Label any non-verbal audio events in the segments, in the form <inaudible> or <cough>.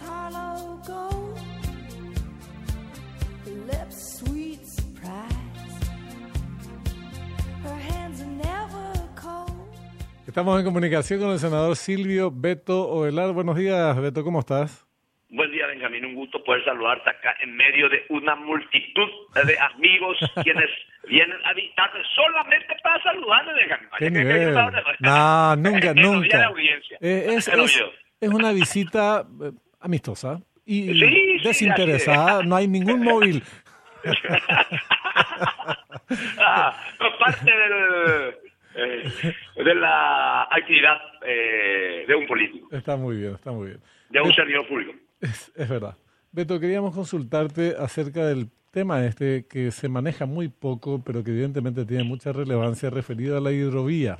hollow. Her hands never cold. Estamos en comunicación con el senador Silvio Beto Ovelar. Buenos días, Beto, ¿cómo estás? Buen día, Benjamín. Un gusto poder saludarte acá en medio de una multitud de amigos <laughs> quienes vienen a visitarme solamente para saludarme, Benjamín. ¿Qué nivel? <laughs> No, nunca, nunca. Eh, <laughs> es, una visita eh, amistosa y desinteresada. no hay ningún móvil. <laughs> ah, parte del eh, de la actividad eh, de un político. Está muy bien, está muy bien. De un servidor público. Es, verdad. Beto, queríamos consultarte acerca del tema este que se maneja muy poco, pero que evidentemente tiene mucha relevancia referido a la hidrovía.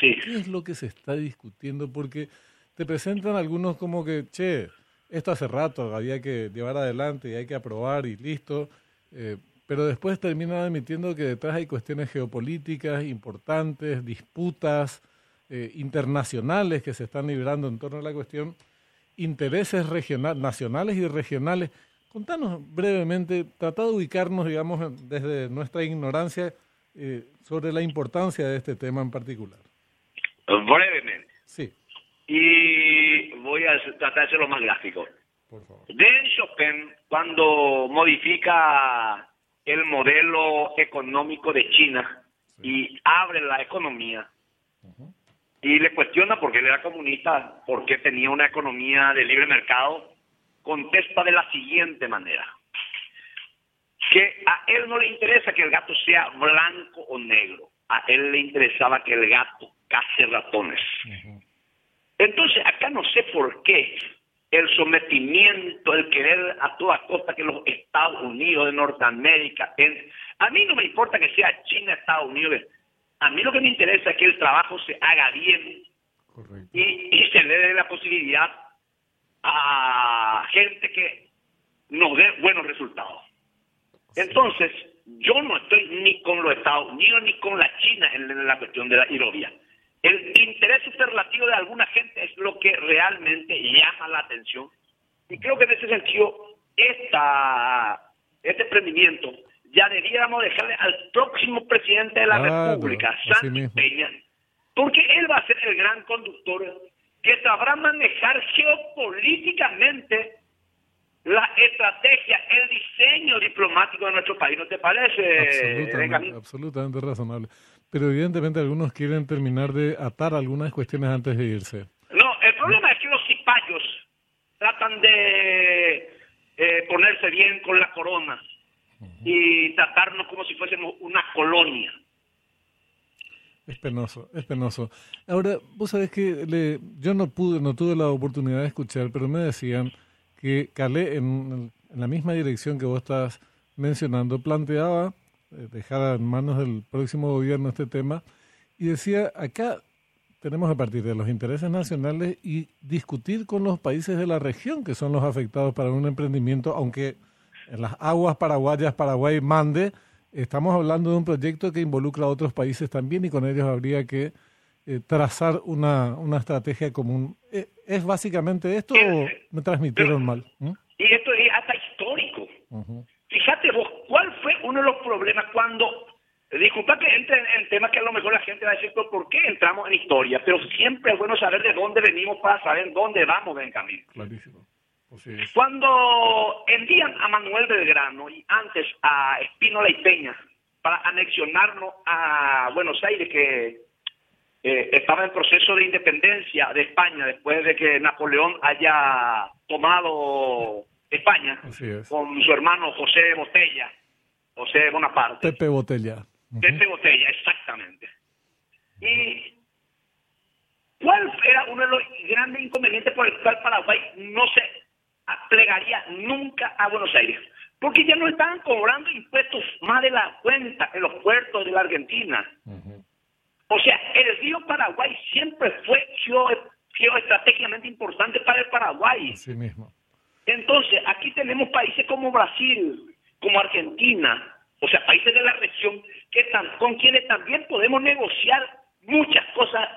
Sí. ¿Qué es lo que se está discutiendo? Porque te presentan algunos como que, che, esto hace rato había que llevar adelante y hay que aprobar y listo. Eh, pero después termina admitiendo que detrás hay cuestiones geopolíticas importantes, disputas eh, internacionales que se están librando en torno a la cuestión, intereses regional, nacionales y regionales. Contanos brevemente, trata de ubicarnos, digamos, desde nuestra ignorancia eh, sobre la importancia de este tema en particular. Brevemente. Sí. Y voy a tratar de ser lo más gráfico. Por favor. Deng Xiaoping, cuando modifica el modelo económico de China y abre la economía y le cuestiona por qué él era comunista, por qué tenía una economía de libre mercado, contesta de la siguiente manera, que a él no le interesa que el gato sea blanco o negro, a él le interesaba que el gato case ratones. Entonces, acá no sé por qué el sometimiento, el querer a toda costa que los Estados Unidos de Norteamérica, a mí no me importa que sea China, Estados Unidos, a mí lo que me interesa es que el trabajo se haga bien y, se le dé la posibilidad a gente que nos dé buenos resultados. Entonces, yo no estoy ni con los Estados Unidos ni con la China en la cuestión de la hidrovía. El interés superlativo de alguna gente es lo que realmente llama la atención. Y creo que en ese sentido, esta, este emprendimiento ya deberíamos dejarle al próximo presidente de la República, Sánchez Peña, porque él va a ser el gran conductor que sabrá manejar geopolíticamente la estrategia, el diseño diplomático de nuestro país. ¿No te parece? Absolutamente, absolutamente razonable pero evidentemente algunos quieren terminar de atar algunas cuestiones antes de irse. No, el problema es que los cipayos tratan de eh, ponerse bien con la corona y tratarnos como si fuésemos una colonia. Es penoso, es penoso. Ahora, vos sabés que le, yo no pude, no tuve la oportunidad de escuchar, pero me decían que Calé, en, en la misma dirección que vos estás mencionando, planteaba eh, dejar en manos del próximo gobierno este tema, y decía, acá tenemos a partir de los intereses nacionales y discutir con los países de la región que son los afectados para un emprendimiento, aunque en las aguas paraguayas Paraguay mande, estamos hablando de un proyecto que involucra a otros países también y con ellos habría que eh, trazar una, una estrategia común. Eh, ¿Es básicamente esto o me transmitieron mal? ¿Mm? Y esto es hasta histórico. Fíjate vos, ¿cuál fue uno de los problemas cuando, disculpa que entre en, temas que a lo mejor la gente va a decir, ¿por qué entramos en historia? Pero siempre es bueno saber de dónde venimos para saber dónde vamos en camino. Clarísimo. Cuando envían a Manuel Belgrano y antes a Espínola y Peña para anexionarnos a Buenos Aires, que eh, estaba en proceso de independencia de España después de que Napoleón haya tomado España, con su hermano José Botella, José Bonaparte. Pepe Botella. Pepe Botella, exactamente. ¿Y cuál era uno de los grandes inconvenientes por el cual Paraguay no se plegaría nunca a Buenos Aires? Porque ya no estaban cobrando impuestos más de la cuenta en los puertos de la Argentina. O sea, el río Paraguay siempre fue geoestratégicamente importante para el Paraguay. Sí mismo. Entonces, aquí tenemos países como Brasil, como Argentina, o sea, países de la región que están, con quienes también podemos negociar muchas cosas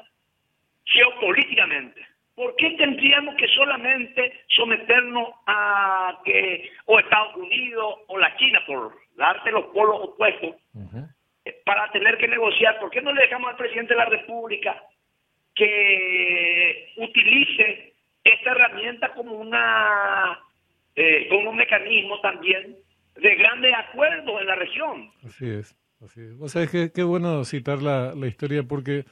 geopolíticamente. ¿Por qué tendríamos que solamente someternos a que o Estados Unidos o la China, por darte los polos opuestos, para tener que negociar, ¿por qué no le dejamos al presidente de la República que utilice esta herramienta como una eh, como un mecanismo también de grandes acuerdos en la región? Así es, así es. Vos sabés que qué bueno citar la, la historia porque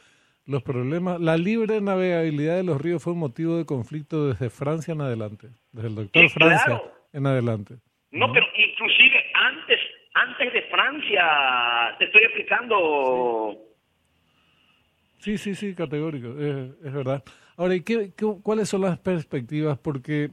los problemas, la libre navegabilidad de los ríos fue un motivo de conflicto desde Francia en adelante, desde el doctor Francia en adelante. No, pero inclusive antes, antes de Francia, te estoy explicando. Sí, sí, sí, categórico, es, verdad. Ahora, ¿y qué, cuáles son las perspectivas? Porque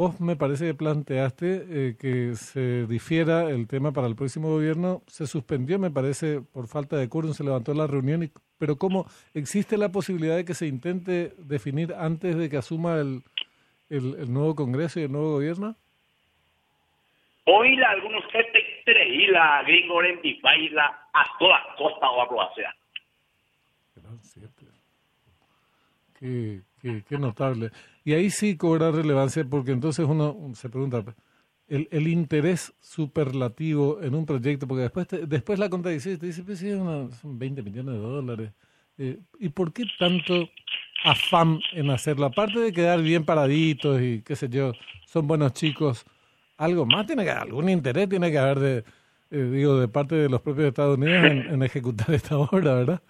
vos me parece que planteaste eh, que se difiera el tema para el próximo gobierno. Se suspendió, me parece, por falta de quórum, se levantó la reunión. Y, pero ¿cómo existe la posibilidad de que se intente definir antes de que asuma el, el nuevo Congreso y el nuevo gobierno? Hoy la algunos y la gringo en baila a toda costa o a Croacia. Qué, qué, qué notable. Y ahí sí cobra relevancia porque entonces uno se pregunta, el, el interés superlativo en un proyecto, porque después después la contradicción te dice, pues sí, son 20 millones de dólares. Eh, ¿Y por qué tanto afán en hacerlo? Aparte de quedar bien paraditos y qué sé yo, son buenos chicos algo más tiene que haber, algún interés tiene que haber de, eh, digo, de parte de los propios Estados Unidos en, ejecutar esta obra, ¿verdad?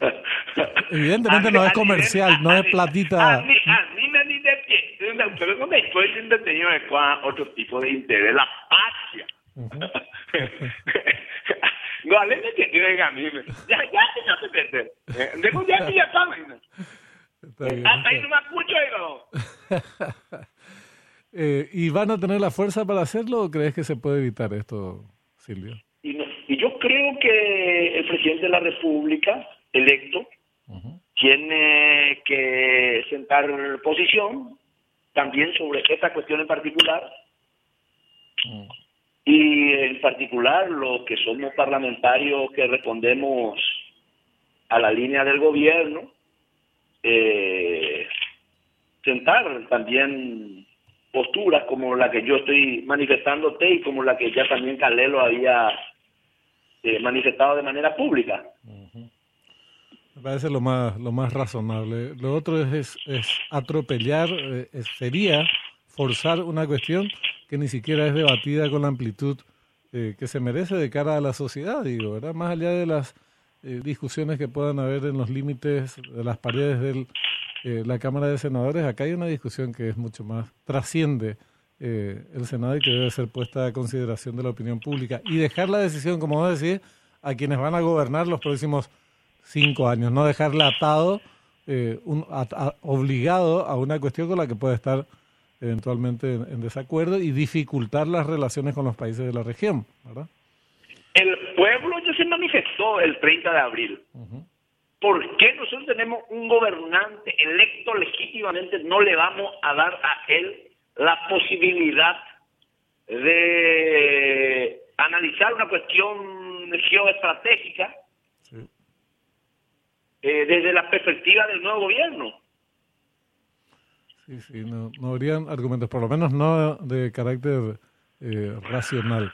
<laughs> Evidentemente no es comercial, no es platita. A mí, a mí me dice que, pero no me estoy entendiendo de otro tipo de interés, la patria. no, de que tiene a mí, ya, ya, ya se entiende. Después ya, ya saben. Hasta ahí no me escucho, digo. <laughs> Eh, ¿Y van a tener la fuerza para hacerlo o crees que se puede evitar esto, Silvio? Y, y yo creo que el presidente de la República, electo, tiene que sentar posición también sobre esta cuestión en particular. Mm. Y en particular los que somos parlamentarios que respondemos a la línea del gobierno, eh, sentar también posturas como la que yo estoy manifestándote y como la que ya también Calelo había eh, manifestado de manera pública. Parece lo más, lo más razonable. Lo otro es, es, atropellar, eh, sería forzar una cuestión que ni siquiera es debatida con la amplitud eh, que se merece de cara a la sociedad, digo, ¿verdad? Más allá de las discusiones que puedan haber en los límites de las paredes del eh, la Cámara de Senadores, acá hay una discusión que es mucho más, trasciende eh, el Senado y que debe ser puesta a consideración de la opinión pública y dejar la decisión, como vos decís, a quienes van a gobernar los próximos cinco años, no dejarla atado, eh, obligado a una cuestión con la que puede estar eventualmente en, desacuerdo y dificultar las relaciones con los países de la región, ¿verdad? El pueblo ya se manifestó el 30 de abril. ¿Por qué nosotros tenemos un gobernante electo legítimamente? No le vamos a dar a él la posibilidad de analizar una cuestión geoestratégica eh, desde la perspectiva del nuevo gobierno. Sí, sí, no, no habrían argumentos, por lo menos no de carácter eh, racional.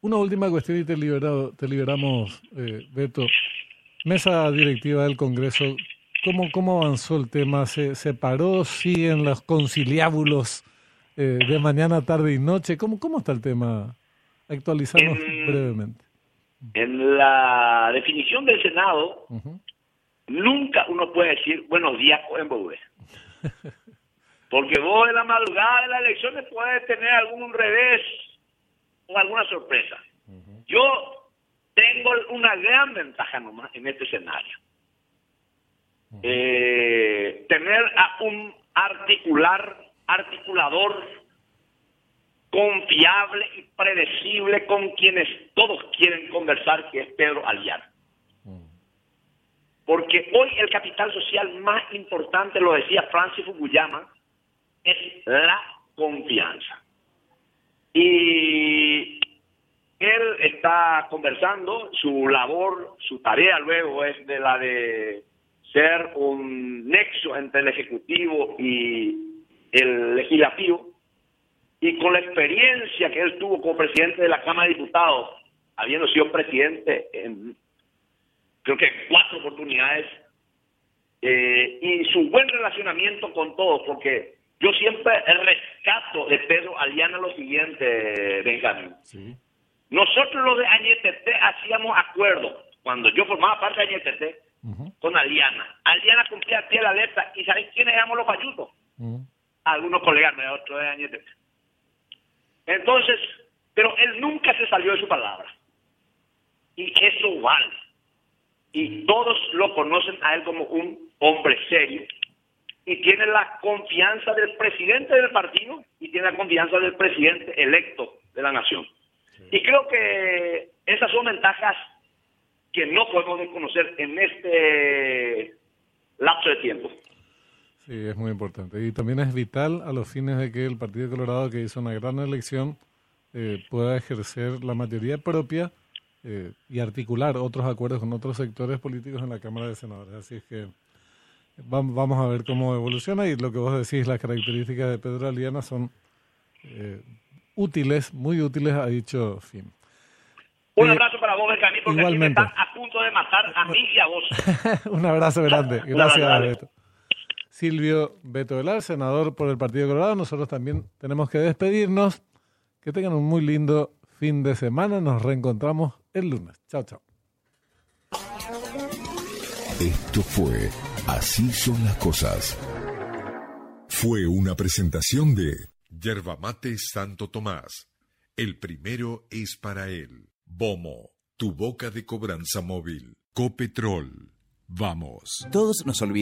Una última cuestión y te, liberado, te liberamos, eh, Beto. Mesa directiva del Congreso, ¿cómo, cómo avanzó el tema? ¿Se, se paró? ¿Siguen los conciliábulos eh, de mañana, tarde y noche? ¿Cómo, cómo está el tema? Actualizamos brevemente. En la definición del Senado, nunca uno puede decir buenos días, Coenboué. <laughs> Porque vos en la madrugada de las elecciones puedes tener algún revés o alguna sorpresa. Yo tengo una gran ventaja nomás en este escenario. Eh, tener a un articular, articulador confiable y predecible con quienes todos quieren conversar, que es Pedro Aliar. Porque hoy el capital social más importante, lo decía Francis Fukuyama, es la confianza. Y él está conversando, su labor, su tarea luego es de la de ser un nexo entre el Ejecutivo y el Legislativo, y con la experiencia que él tuvo como presidente de la Cámara de Diputados, habiendo sido presidente en creo que cuatro oportunidades, eh, y su buen relacionamiento con todos, porque yo siempre rescato de Pedro Aliana lo siguiente, Benjamín. Nosotros los de Añetete hacíamos acuerdos, cuando yo formaba parte de Añetete, con Aliana. Aliana cumplía a pie la letra, y ¿sabéis quiénes éramos los payutos? Algunos colegas, otros de Añetete. Entonces, pero él nunca se salió de su palabra. Y eso vale. Y todos lo conocen a él como un hombre serio. Y tiene la confianza del presidente del partido y tiene la confianza del presidente electo de la nación. Y creo que esas son ventajas que no podemos desconocer en este lapso de tiempo. Sí, es muy importante. Y también es vital a los fines de que el Partido Colorado, que hizo una gran elección, eh, pueda ejercer la mayoría propia eh, y articular otros acuerdos con otros sectores políticos en la Cámara de Senadores. Así es que vamos a ver cómo evoluciona y lo que vos decís, las características de Pedro Aliana son eh, útiles, muy útiles a dicho fin. Un abrazo para vos, Benjamín, porque igualmente. Aquí a punto de matar a mí y a vos. <laughs> Un abrazo grande. Gracias, Beto. Silvio Beto Velar, senador por el Partido Colorado. Nosotros también tenemos que despedirnos. Que tengan un muy lindo fin de semana. Nos reencontramos el lunes. Chao, chao. Esto fue Así son las cosas. Fue una presentación de Yerba Mate Santo Tomás. El primero es para él. Bomo, tu boca de cobranza móvil. Copetrol. Vamos. Todos nos olvidamos.